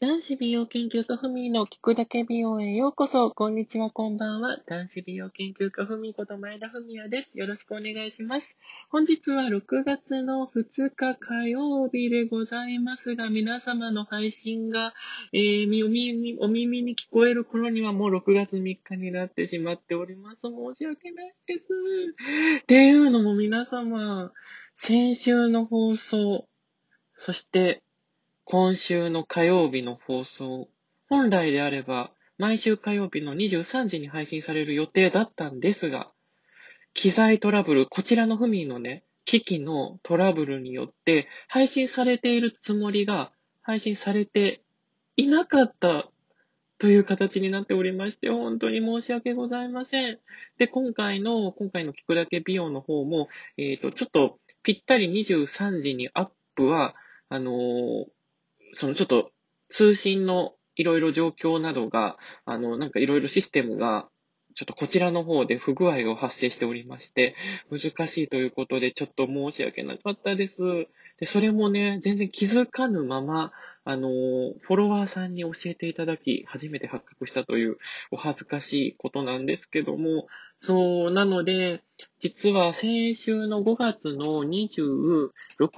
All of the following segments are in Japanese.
男子美容研究家ふみの聞くだけ美容へようこそ。こんにちは、こんばんは。男子美容研究家ふみこと前田文也です。よろしくお願いします。本日は6月の2日火曜日でございますが、皆様の配信が、えー、お耳お耳に聞こえる頃にはもう6月3日になってしまっております。申し訳ないです。っていうのも皆様、先週の放送、そして今週の火曜日の放送、本来であれば、毎週火曜日の23時に配信される予定だったんですが、機材トラブル、こちらのフミのね、機器のトラブルによって、配信されているつもりが、配信されていなかったという形になっておりまして、本当に申し訳ございません。で、今回の、今回の聞くだけ美容の方も、えっ、ー、と、ちょっとぴったり23時にアップは、あのー、そのちょっと通信のいろいろ状況などが、あの、なんかいろいろシステムが、ちょっとこちらの方で不具合が発生しておりまして、難しいということで、ちょっと申し訳なかったです。で、それもね、全然気づかぬまま、あの、フォロワーさんに教えていただき、初めて発覚したというお恥ずかしいことなんですけども、そう、なので、実は先週の5月の26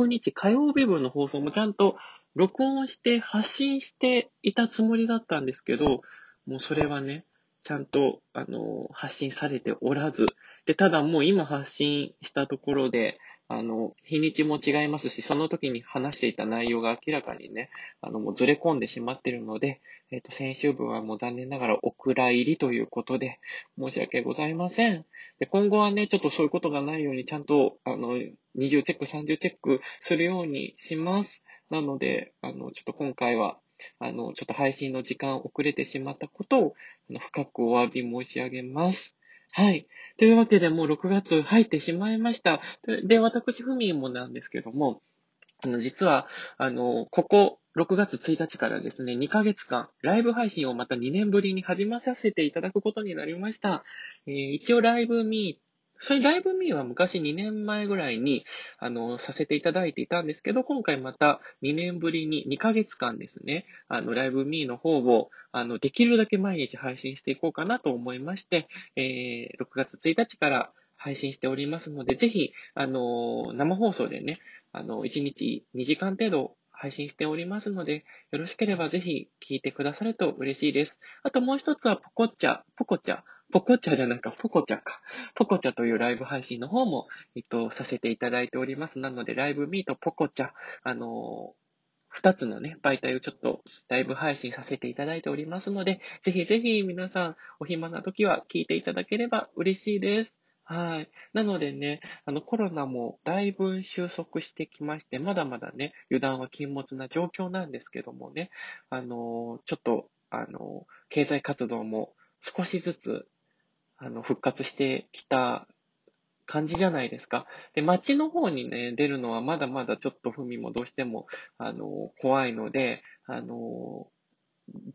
日火曜日分の放送もちゃんと録音して発信していたつもりだったんですけど、もうそれはね、ちゃんと、あの、発信されておらず、で、ただもう今発信したところで、あの、日にちも違いますし、その時に話していた内容が明らかにね、あの、もうずれ込んでしまってるので、えっ、ー、と、先週分はもう残念ながらお蔵入りということで、申し訳ございません。で、今後はね、ちょっとそういうことがないように、ちゃんと、あの、20チェック、30チェックするようにします。なので、あの、ちょっと今回は、あの、ちょっと配信の時間遅れてしまったことを、あの深くお詫び申し上げます。はい。というわけで、もう6月入ってしまいました。で、私、ふみもなんですけども、あの、実は、あの、ここ、6月1日からですね、2ヶ月間、ライブ配信をまた2年ぶりに始めさせていただくことになりました。えー、一応ライブミーそれライブミーは昔2年前ぐらいに、あの、させていただいていたんですけど、今回また2年ぶりに2ヶ月間ですね、あの、ライブミーの方を、あの、できるだけ毎日配信していこうかなと思いまして、えー、6月1日から配信しておりますので、ぜひ、あの、生放送でね、あの、1日2時間程度配信しておりますので、よろしければぜひ聞いてくださると嬉しいです。あともう一つはポコチャ、ポコチャ。ポコチャじゃないか、ポコチャか。ポコチャというライブ配信の方も、えっと、させていただいております。なので、ライブミーとポコチャ、あの二つのね、媒体をちょっとライブ配信させていただいておりますので、ぜひぜひ皆さんお暇な時は聞いていただければ嬉しいです。はい。なのでね、あのコロナもだいぶ収束してきまして、まだまだね、油断は禁物な状況なんですけどもね、あの、ちょっと、あの、経済活動も少しずつあの、復活してきた感じじゃないですか。で、街の方にね、出るのはまだまだちょっと踏みもどうしても、あの、怖いので、あの、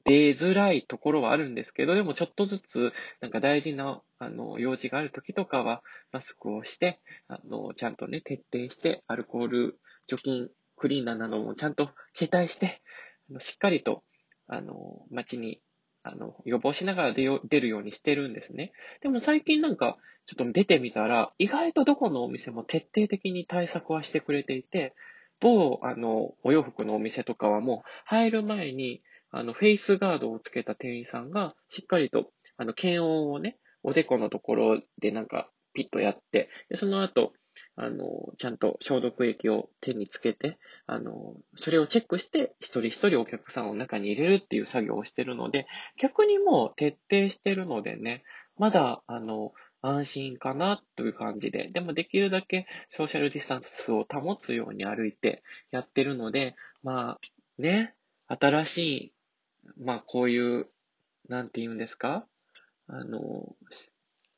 出づらいところはあるんですけど、でもちょっとずつ、なんか大事な、あの、用事がある時とかは、マスクをして、あの、ちゃんとね、徹底して、アルコール除菌、クリーナーなどもちゃんと携帯して、あのしっかりと、あの、街にあの、予防しながら出よ出るようにしてるんですね。でも最近なんか、ちょっと出てみたら、意外とどこのお店も徹底的に対策はしてくれていて、某、あの、お洋服のお店とかはもう、入る前に、あの、フェイスガードをつけた店員さんが、しっかりと、あの、検温をね、おでこのところでなんか、ピッとやって、でその後、あの、ちゃんと消毒液を手につけて、あの、それをチェックして、一人一人お客さんを中に入れるっていう作業をしてるので、逆にもう徹底してるのでね、まだ、あの、安心かなという感じで、でもできるだけソーシャルディスタンスを保つように歩いてやってるので、まあ、ね、新しい、まあこういう、なんて言うんですか？あの、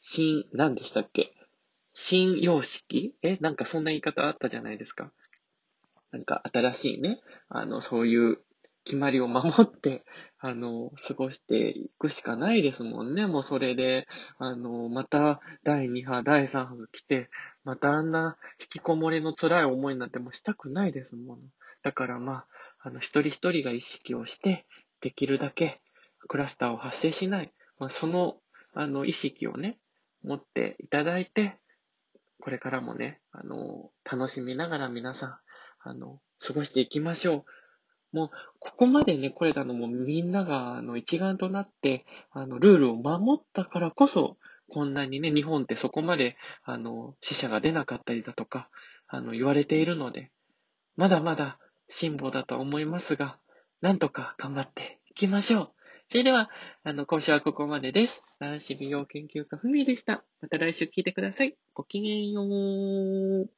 新、何でしたっけ？新様式？え、なんかそんな言い方あったじゃないですか。なんか新しいね、あの、そういう決まりを守って、あの、過ごしていくしかないですもんね。もうそれで、あの、また第2波、第3波が来て、またあんな引きこもりの辛い思いなってもうしたくないですもん。だからまあ、あの、一人一人が意識をして、できるだけクラスターを発生しない、まあ、その、あの、意識をね、持っていただいて、これからもね、あの、楽しみながら皆さん、あの、過ごしていきましょう。もう、ここまでね、来れたのもみんなが、あの、一丸となって、あの、ルールを守ったからこそ、こんなにね、日本ってそこまで、あの、死者が出なかったりだとか、あの、言われているので、まだまだ辛抱だと思いますが、なんとか頑張っていきましょう。それでは、あの、今週はここまでです。男子美容研究家ふみでした。また来週聞いてください。ごきげんよう。